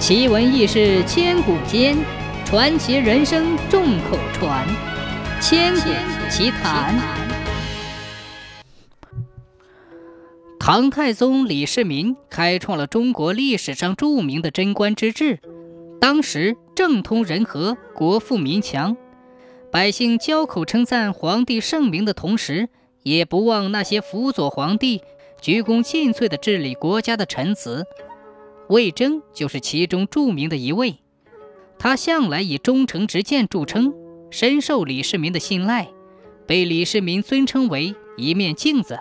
奇闻异事千古间，传奇人生众口传。千古奇谈。唐太宗李世民开创了中国历史上著名的贞观之治，当时政通人和，国富民强，百姓交口称赞皇帝圣明的同时，也不忘那些辅佐皇帝、鞠躬尽瘁的治理国家的臣子。魏征就是其中著名的一位，他向来以忠诚直谏著称，深受李世民的信赖，被李世民尊称为一面镜子。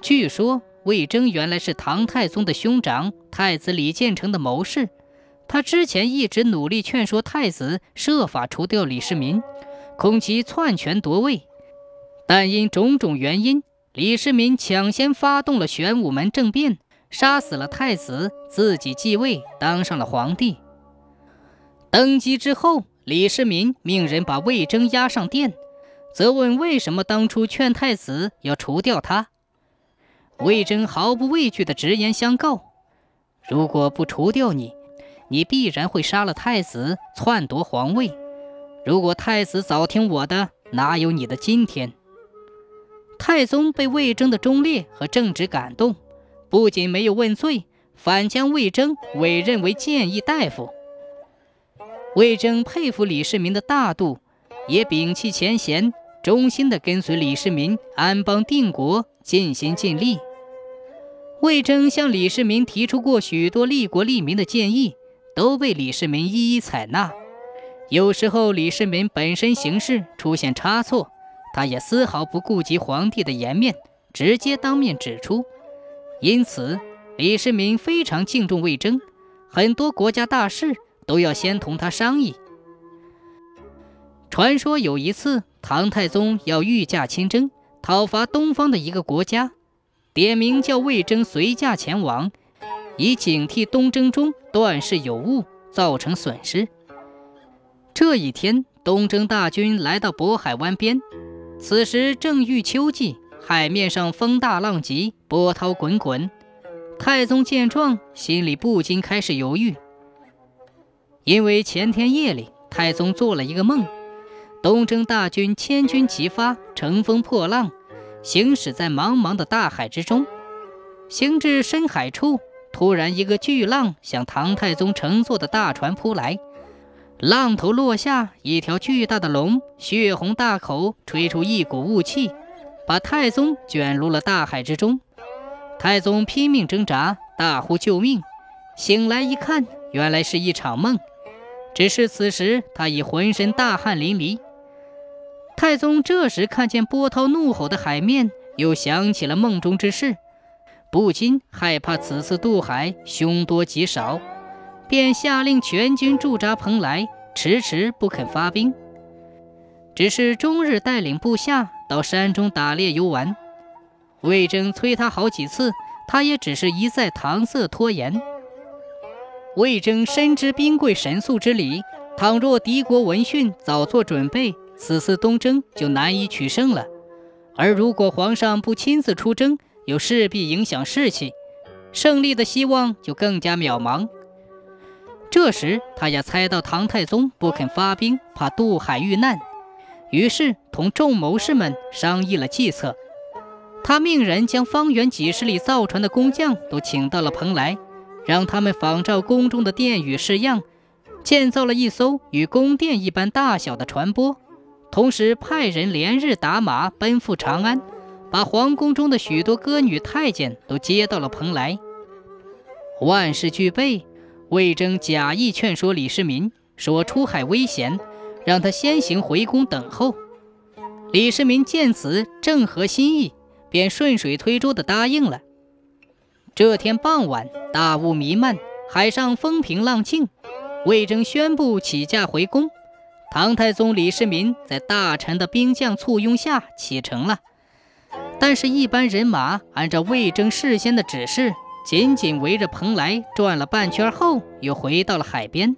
据说魏征原来是唐太宗的兄长太子李建成的谋士，他之前一直努力劝说太子设法除掉李世民，恐其篡权夺位，但因种种原因，李世民抢先发动了玄武门政变。杀死了太子，自己继位，当上了皇帝。登基之后，李世民命人把魏征押上殿，责问为什么当初劝太子要除掉他。魏征毫不畏惧地直言相告：“如果不除掉你，你必然会杀了太子，篡夺皇位。如果太子早听我的，哪有你的今天？”太宗被魏征的忠烈和正直感动。不仅没有问罪，反将魏征委任为谏议大夫。魏征佩服李世民的大度，也摒弃前嫌，忠心地跟随李世民安邦定国，尽心尽力。魏征向李世民提出过许多利国利民的建议，都被李世民一一采纳。有时候李世民本身行事出现差错，他也丝毫不顾及皇帝的颜面，直接当面指出。因此，李世民非常敬重魏征，很多国家大事都要先同他商议。传说有一次，唐太宗要御驾亲征，讨伐东方的一个国家，点名叫魏征随驾前往，以警惕东征中断事有误，造成损失。这一天，东征大军来到渤海湾边，此时正遇秋季。海面上风大浪急，波涛滚滚。太宗见状，心里不禁开始犹豫，因为前天夜里，太宗做了一个梦，东征大军千军齐发，乘风破浪，行驶在茫茫的大海之中。行至深海处，突然一个巨浪向唐太宗乘坐的大船扑来，浪头落下，一条巨大的龙，血红大口，吹出一股雾气。把太宗卷入了大海之中，太宗拼命挣扎，大呼救命。醒来一看，原来是一场梦。只是此时他已浑身大汗淋漓。太宗这时看见波涛怒吼的海面，又想起了梦中之事，不禁害怕此次渡海凶多吉少，便下令全军驻扎蓬莱，迟迟不肯发兵。只是终日带领部下到山中打猎游玩，魏征催他好几次，他也只是一再搪塞拖延。魏征深知兵贵神速之理，倘若敌国闻讯早做准备，此次东征就难以取胜了；而如果皇上不亲自出征，又势必影响士气，胜利的希望就更加渺茫。这时，他也猜到唐太宗不肯发兵，怕渡海遇难。于是同众谋士们商议了计策，他命人将方圆几十里造船的工匠都请到了蓬莱，让他们仿照宫中的殿宇式样，建造了一艘与宫殿一般大小的船舶，同时派人连日打马奔赴长安，把皇宫中的许多歌女太监都接到了蓬莱。万事俱备，魏征假意劝说李世民，说出海危险。让他先行回宫等候。李世民见此正合心意，便顺水推舟地答应了。这天傍晚，大雾弥漫，海上风平浪静。魏征宣布起驾回宫。唐太宗李世民在大臣的兵将簇拥下启程了。但是，一般人马按照魏征事先的指示，紧紧围着蓬莱转了半圈后，又回到了海边。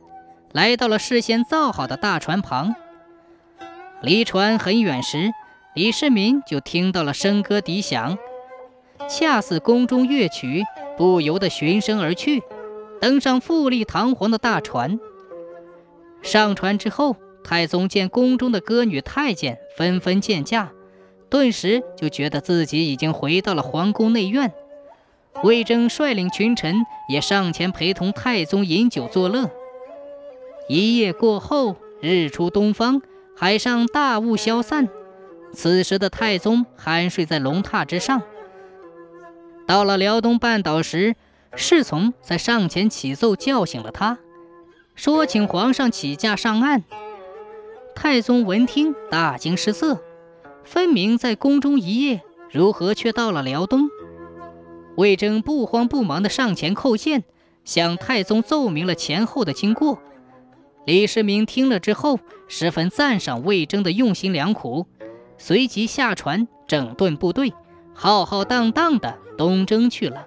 来到了事先造好的大船旁，离船很远时，李世民就听到了笙歌笛响，恰似宫中乐曲，不由得循声而去。登上富丽堂皇的大船。上船之后，太宗见宫中的歌女太监纷纷见驾，顿时就觉得自己已经回到了皇宫内院。魏征率领群臣也上前陪同太宗饮酒作乐。一夜过后，日出东方，海上大雾消散。此时的太宗酣睡在龙榻之上。到了辽东半岛时，侍从在上前启奏，叫醒了他，说请皇上起驾上岸。太宗闻听，大惊失色，分明在宫中一夜，如何却到了辽东？魏征不慌不忙地上前叩见，向太宗奏明了前后的经过。李世民听了之后，十分赞赏魏征的用心良苦，随即下船整顿部队，浩浩荡荡的东征去了。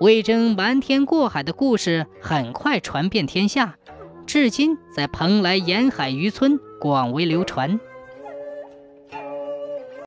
魏征瞒天过海的故事很快传遍天下，至今在蓬莱沿海渔村广为流传。